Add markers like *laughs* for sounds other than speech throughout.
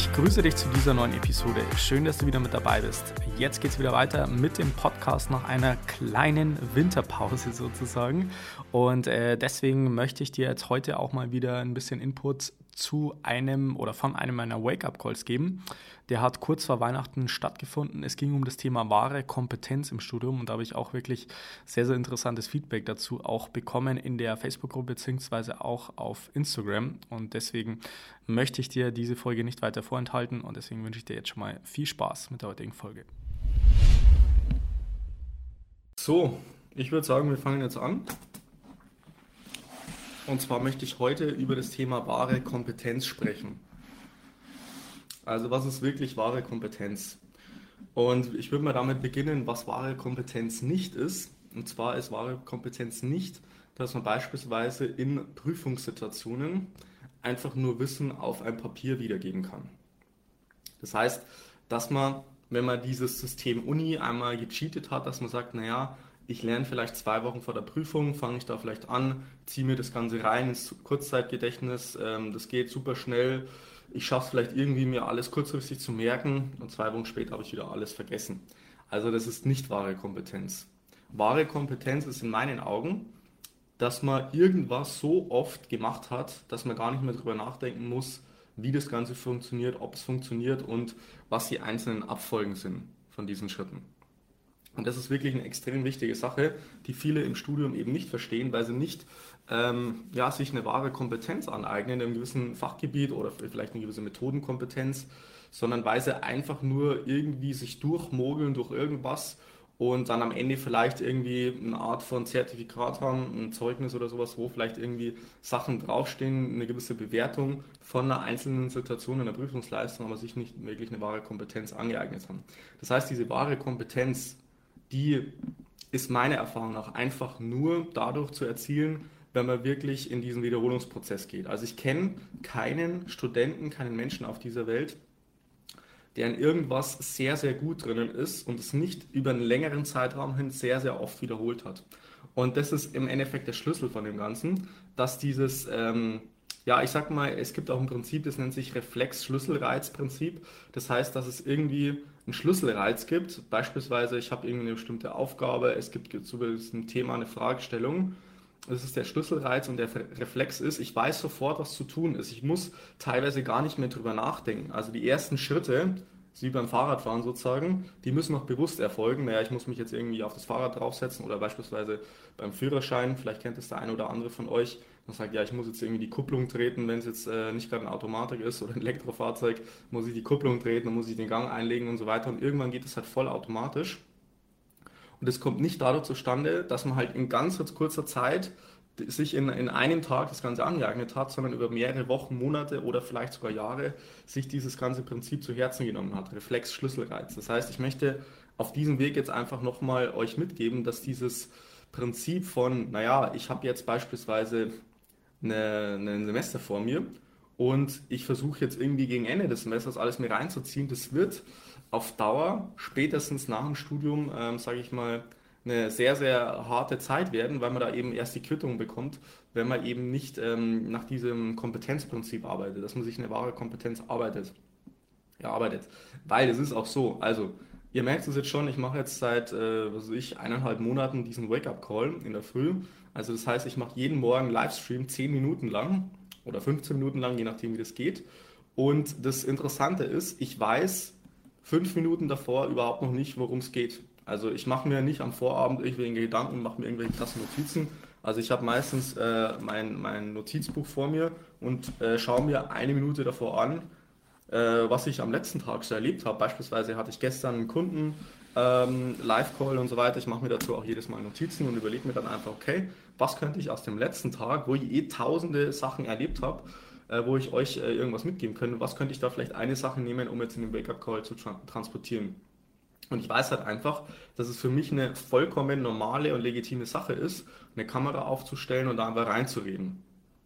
Ich grüße dich zu dieser neuen Episode. Schön, dass du wieder mit dabei bist. Jetzt geht es wieder weiter mit dem Podcast nach einer kleinen Winterpause sozusagen. Und äh, deswegen möchte ich dir jetzt heute auch mal wieder ein bisschen Input zu einem oder von einem meiner Wake-up-Calls geben. Der hat kurz vor Weihnachten stattgefunden. Es ging um das Thema wahre Kompetenz im Studium und da habe ich auch wirklich sehr, sehr interessantes Feedback dazu auch bekommen in der Facebook-Gruppe beziehungsweise auch auf Instagram. Und deswegen möchte ich dir diese Folge nicht weiter vorenthalten und deswegen wünsche ich dir jetzt schon mal viel Spaß mit der heutigen Folge. So, ich würde sagen, wir fangen jetzt an. Und zwar möchte ich heute über das Thema wahre Kompetenz sprechen. Also was ist wirklich wahre Kompetenz? Und ich würde mal damit beginnen, was wahre Kompetenz nicht ist. Und zwar ist wahre Kompetenz nicht, dass man beispielsweise in Prüfungssituationen einfach nur Wissen auf ein Papier wiedergeben kann. Das heißt, dass man, wenn man dieses System Uni einmal gecheatet hat, dass man sagt, naja, ich lerne vielleicht zwei Wochen vor der Prüfung, fange ich da vielleicht an, ziehe mir das Ganze rein ins Kurzzeitgedächtnis, ähm, das geht super schnell. Ich schaffe es vielleicht irgendwie, mir alles kurzfristig zu merken und zwei Wochen später habe ich wieder alles vergessen. Also das ist nicht wahre Kompetenz. Wahre Kompetenz ist in meinen Augen, dass man irgendwas so oft gemacht hat, dass man gar nicht mehr darüber nachdenken muss, wie das Ganze funktioniert, ob es funktioniert und was die einzelnen Abfolgen sind von diesen Schritten. Und das ist wirklich eine extrem wichtige Sache, die viele im Studium eben nicht verstehen, weil sie nicht ähm, ja, sich eine wahre Kompetenz aneignen in einem gewissen Fachgebiet oder vielleicht eine gewisse Methodenkompetenz, sondern weil sie einfach nur irgendwie sich durchmogeln durch irgendwas und dann am Ende vielleicht irgendwie eine Art von Zertifikat haben, ein Zeugnis oder sowas, wo vielleicht irgendwie Sachen draufstehen, eine gewisse Bewertung von einer einzelnen Situation in der Prüfungsleistung, aber sich nicht wirklich eine wahre Kompetenz angeeignet haben. Das heißt, diese wahre Kompetenz die ist meiner Erfahrung nach einfach nur dadurch zu erzielen, wenn man wirklich in diesen Wiederholungsprozess geht. Also ich kenne keinen Studenten, keinen Menschen auf dieser Welt, der in irgendwas sehr, sehr gut drinnen ist und es nicht über einen längeren Zeitraum hin sehr, sehr oft wiederholt hat. Und das ist im Endeffekt der Schlüssel von dem Ganzen, dass dieses, ähm, ja, ich sag mal, es gibt auch ein Prinzip, das nennt sich Reflex-Schlüsselreiz-Prinzip. Das heißt, dass es irgendwie einen Schlüsselreiz gibt. Beispielsweise, ich habe irgendwie eine bestimmte Aufgabe, es gibt zu diesem Thema eine Fragestellung. Das ist der Schlüsselreiz und der Reflex ist, ich weiß sofort, was zu tun ist. Ich muss teilweise gar nicht mehr drüber nachdenken. Also die ersten Schritte, wie beim Fahrradfahren sozusagen, die müssen noch bewusst erfolgen. Naja, ich muss mich jetzt irgendwie auf das Fahrrad draufsetzen oder beispielsweise beim Führerschein, vielleicht kennt es der eine oder andere von euch, man sagt, ja, ich muss jetzt irgendwie die Kupplung treten, wenn es jetzt äh, nicht gerade eine Automatik ist oder ein Elektrofahrzeug, muss ich die Kupplung treten, dann muss ich den Gang einlegen und so weiter. Und irgendwann geht es halt voll automatisch. Und es kommt nicht dadurch zustande, dass man halt in ganz kurzer Zeit sich in, in einem Tag das Ganze angeeignet hat, sondern über mehrere Wochen, Monate oder vielleicht sogar Jahre sich dieses ganze Prinzip zu Herzen genommen hat. Reflex, Schlüsselreiz. Das heißt, ich möchte auf diesem Weg jetzt einfach nochmal euch mitgeben, dass dieses Prinzip von, naja, ich habe jetzt beispielsweise ein Semester vor mir und ich versuche jetzt irgendwie gegen Ende des Semesters alles mir reinzuziehen. Das wird auf Dauer, spätestens nach dem Studium, ähm, sage ich mal, eine sehr, sehr harte Zeit werden, weil man da eben erst die Quittung bekommt, wenn man eben nicht ähm, nach diesem Kompetenzprinzip arbeitet, dass man sich eine wahre Kompetenz arbeitet, erarbeitet. Weil es ist auch so, also ihr merkt es jetzt schon, ich mache jetzt seit, äh, was weiß ich, eineinhalb Monaten diesen Wake-up-Call in der Früh also das heißt, ich mache jeden Morgen Livestream 10 Minuten lang oder 15 Minuten lang, je nachdem wie das geht. Und das Interessante ist, ich weiß fünf Minuten davor überhaupt noch nicht, worum es geht. Also ich mache mir nicht am Vorabend irgendwelche Gedanken, mache mir irgendwelche krassen Notizen. Also ich habe meistens äh, mein, mein Notizbuch vor mir und äh, schaue mir eine Minute davor an, äh, was ich am letzten Tag so erlebt habe. Beispielsweise hatte ich gestern einen Kunden, ähm, Live-Call und so weiter. Ich mache mir dazu auch jedes Mal Notizen und überlege mir dann einfach, okay, was könnte ich aus dem letzten Tag, wo ich eh tausende Sachen erlebt habe, äh, wo ich euch äh, irgendwas mitgeben könnte, was könnte ich da vielleicht eine Sache nehmen, um jetzt in den Wake-up-Call zu tra transportieren. Und ich weiß halt einfach, dass es für mich eine vollkommen normale und legitime Sache ist, eine Kamera aufzustellen und da einfach reinzureden.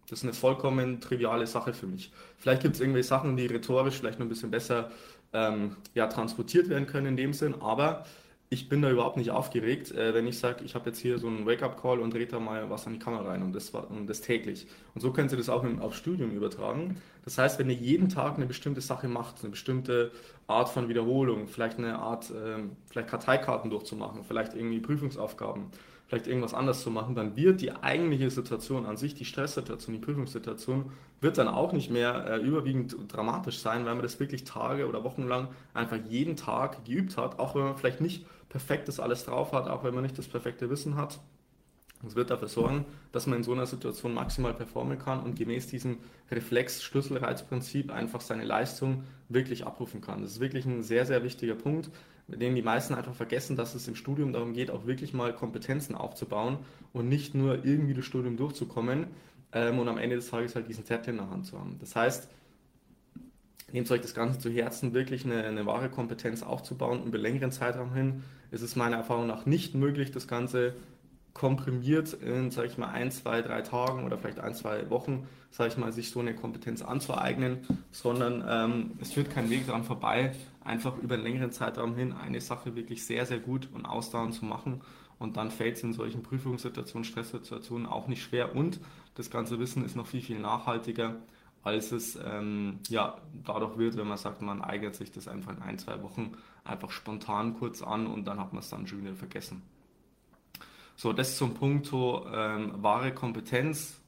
Das ist eine vollkommen triviale Sache für mich. Vielleicht gibt es irgendwelche Sachen, die rhetorisch vielleicht noch ein bisschen besser ähm, ja, transportiert werden können in dem Sinn, aber ich bin da überhaupt nicht aufgeregt, äh, wenn ich sage, ich habe jetzt hier so einen Wake-up-Call und drehe da mal was an die Kamera rein und das, und das täglich. Und so können Sie das auch im, aufs Studium übertragen. Das heißt, wenn ihr jeden Tag eine bestimmte Sache macht, eine bestimmte Art von Wiederholung, vielleicht eine Art, äh, vielleicht Karteikarten durchzumachen, vielleicht irgendwie Prüfungsaufgaben, vielleicht irgendwas anders zu machen, dann wird die eigentliche Situation an sich, die Stresssituation, die Prüfungssituation, wird dann auch nicht mehr äh, überwiegend dramatisch sein, weil man das wirklich Tage oder Wochen lang einfach jeden Tag geübt hat, auch wenn man vielleicht nicht perfekt das alles drauf hat, auch wenn man nicht das perfekte Wissen hat. Es wird dafür sorgen, dass man in so einer Situation maximal performen kann und gemäß diesem Reflex-Schlüsselreizprinzip einfach seine Leistung wirklich abrufen kann. Das ist wirklich ein sehr, sehr wichtiger Punkt, mit dem die meisten einfach vergessen, dass es im Studium darum geht, auch wirklich mal Kompetenzen aufzubauen und nicht nur irgendwie das Studium durchzukommen ähm, und am Ende des Tages halt diesen Zettel in der Hand zu haben. Das heißt, nehmt euch das Ganze zu Herzen, wirklich eine, eine wahre Kompetenz aufzubauen über längeren Zeitraum hin. ist Es meiner Erfahrung nach nicht möglich, das Ganze komprimiert in, sage ich mal, ein, zwei, drei Tagen oder vielleicht ein, zwei Wochen, sage ich mal, sich so eine Kompetenz anzueignen, sondern ähm, es führt kein Weg daran vorbei, einfach über einen längeren Zeitraum hin eine Sache wirklich sehr, sehr gut und ausdauernd zu machen. Und dann fällt es in solchen Prüfungssituationen, Stresssituationen auch nicht schwer. Und das ganze Wissen ist noch viel, viel nachhaltiger, als es ähm, ja, dadurch wird, wenn man sagt, man eignet sich das einfach in ein, zwei Wochen einfach spontan kurz an und dann hat man es dann schon wieder vergessen. So, das zum Punkt ähm, wahre Kompetenz.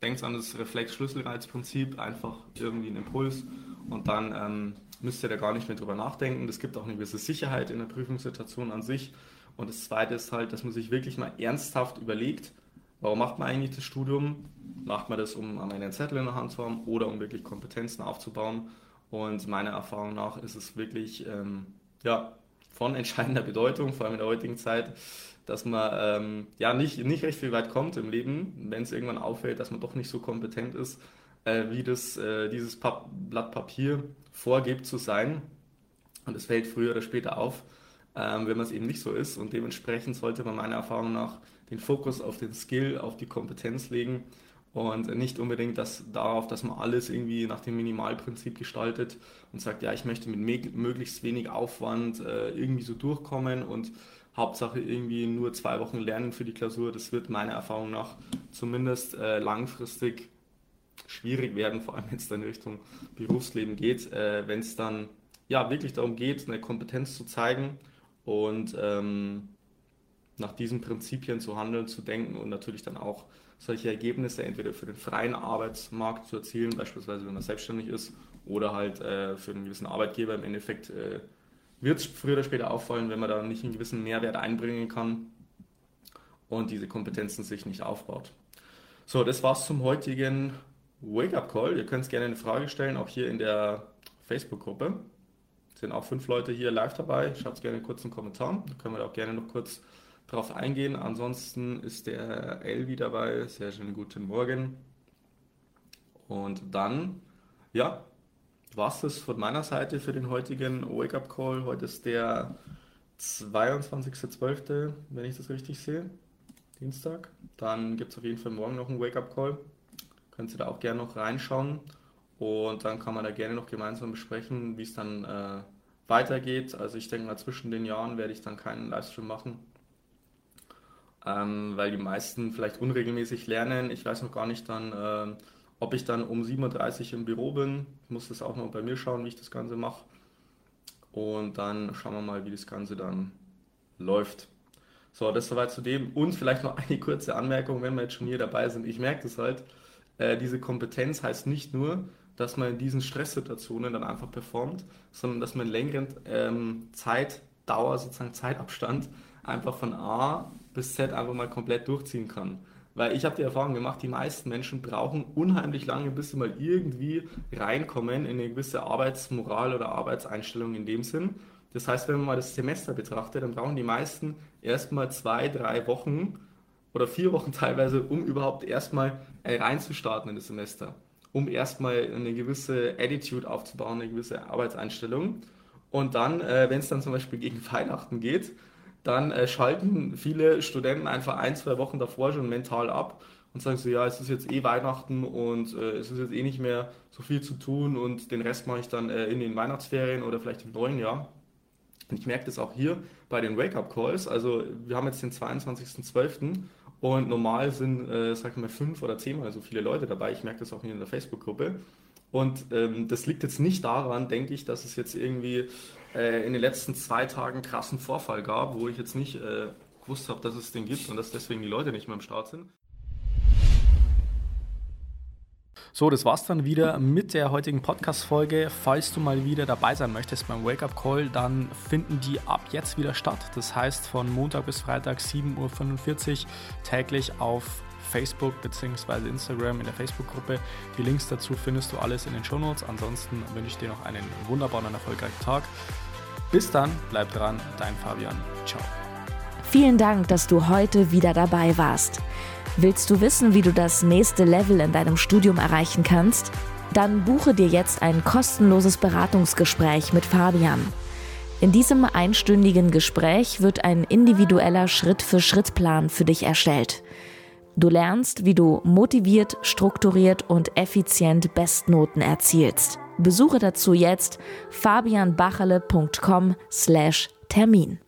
Denkt an das Reflex-Schlüsselreizprinzip, einfach irgendwie einen Impuls und dann ähm, müsst ihr da gar nicht mehr drüber nachdenken. Das gibt auch eine gewisse Sicherheit in der Prüfungssituation an sich. Und das Zweite ist halt, dass man sich wirklich mal ernsthaft überlegt, warum macht man eigentlich das Studium? Macht man das, um einen Zettel in der Hand zu haben oder um wirklich Kompetenzen aufzubauen? Und meiner Erfahrung nach ist es wirklich ähm, ja, von entscheidender Bedeutung, vor allem in der heutigen Zeit, dass man ähm, ja nicht, nicht recht viel weit kommt im Leben, wenn es irgendwann auffällt, dass man doch nicht so kompetent ist, äh, wie das, äh, dieses Pap Blatt Papier vorgibt zu sein. Und es fällt früher oder später auf, ähm, wenn man es eben nicht so ist. Und dementsprechend sollte man meiner Erfahrung nach den Fokus auf den Skill, auf die Kompetenz legen und nicht unbedingt das, darauf, dass man alles irgendwie nach dem Minimalprinzip gestaltet und sagt, ja, ich möchte mit möglichst wenig Aufwand äh, irgendwie so durchkommen und Hauptsache irgendwie nur zwei Wochen lernen für die Klausur. Das wird meiner Erfahrung nach zumindest äh, langfristig schwierig werden, vor allem wenn es dann in Richtung Berufsleben geht, äh, wenn es dann ja wirklich darum geht, eine Kompetenz zu zeigen und ähm, nach diesen Prinzipien zu handeln, zu denken und natürlich dann auch solche Ergebnisse entweder für den freien Arbeitsmarkt zu erzielen, beispielsweise wenn man selbstständig ist, oder halt äh, für einen gewissen Arbeitgeber im Endeffekt äh, wird es früher oder später auffallen, wenn man da nicht einen gewissen Mehrwert einbringen kann und diese Kompetenzen sich nicht aufbaut. So, das war's zum heutigen Wake-up-Call. Ihr könnt gerne eine Frage stellen, auch hier in der Facebook-Gruppe. Sind auch fünf Leute hier live dabei. Schreibt gerne kurz einen Kommentar. Da können wir auch gerne noch kurz drauf eingehen. Ansonsten ist der Elvi dabei. Sehr schönen guten Morgen. Und dann, ja, es das von meiner Seite für den heutigen Wake-up-Call. Heute ist der 22.12., wenn ich das richtig sehe. Dienstag. Dann gibt es auf jeden Fall morgen noch einen Wake-up-Call. Könnt ihr da auch gerne noch reinschauen. Und dann kann man da gerne noch gemeinsam besprechen, wie es dann äh, weitergeht. Also ich denke mal, zwischen den Jahren werde ich dann keinen Livestream machen. Ähm, weil die meisten vielleicht unregelmäßig lernen. Ich weiß noch gar nicht dann, äh, ob ich dann um 7.30 Uhr im Büro bin, ich muss das auch noch bei mir schauen, wie ich das Ganze mache. Und dann schauen wir mal, wie das Ganze dann läuft. So, das soweit zu dem. Und vielleicht noch *laughs* eine kurze Anmerkung, wenn wir jetzt schon hier dabei sind. Ich merke das halt, äh, diese Kompetenz heißt nicht nur, dass man in diesen Stresssituationen dann einfach performt, sondern dass man längeren ähm, Zeitdauer, sozusagen Zeitabstand, einfach von A bis Z einfach mal komplett durchziehen kann. Weil ich habe die Erfahrung gemacht, die meisten Menschen brauchen unheimlich lange, bis sie mal irgendwie reinkommen in eine gewisse Arbeitsmoral oder Arbeitseinstellung in dem Sinn. Das heißt, wenn man mal das Semester betrachtet, dann brauchen die meisten erstmal zwei, drei Wochen oder vier Wochen *laughs* teilweise, um überhaupt erstmal reinzustarten in das Semester. Um erstmal eine gewisse Attitude aufzubauen, eine gewisse Arbeitseinstellung. Und dann, äh, wenn es dann zum Beispiel gegen *laughs* Weihnachten geht, dann äh, schalten viele Studenten einfach ein, zwei Wochen davor schon mental ab und sagen so, ja, es ist jetzt eh Weihnachten und äh, es ist jetzt eh nicht mehr so viel zu tun und den Rest mache ich dann äh, in den Weihnachtsferien oder vielleicht im neuen Jahr. Und ich merke das auch hier bei den Wake-up-Calls. Also wir haben jetzt den 22.12. und normal sind, äh, sag ich mal, fünf oder zehnmal so viele Leute dabei. Ich merke das auch hier in der Facebook-Gruppe. Und ähm, das liegt jetzt nicht daran, denke ich, dass es jetzt irgendwie äh, in den letzten zwei Tagen krassen Vorfall gab, wo ich jetzt nicht äh, gewusst habe, dass es den gibt und dass deswegen die Leute nicht mehr im Start sind. So, das war's dann wieder mit der heutigen Podcast-Folge. Falls du mal wieder dabei sein möchtest beim Wake-up Call, dann finden die ab jetzt wieder statt. Das heißt von Montag bis Freitag 7.45 Uhr täglich auf Facebook bzw. Instagram in der Facebook-Gruppe. Die Links dazu findest du alles in den Shownotes. Ansonsten wünsche ich dir noch einen wunderbaren und erfolgreichen Tag. Bis dann, bleib dran, dein Fabian. Ciao. Vielen Dank, dass du heute wieder dabei warst. Willst du wissen, wie du das nächste Level in deinem Studium erreichen kannst? Dann buche dir jetzt ein kostenloses Beratungsgespräch mit Fabian. In diesem einstündigen Gespräch wird ein individueller Schritt-für-Schritt-Plan für dich erstellt. Du lernst, wie du motiviert, strukturiert und effizient Bestnoten erzielst. Besuche dazu jetzt fabianbachele.com/termin.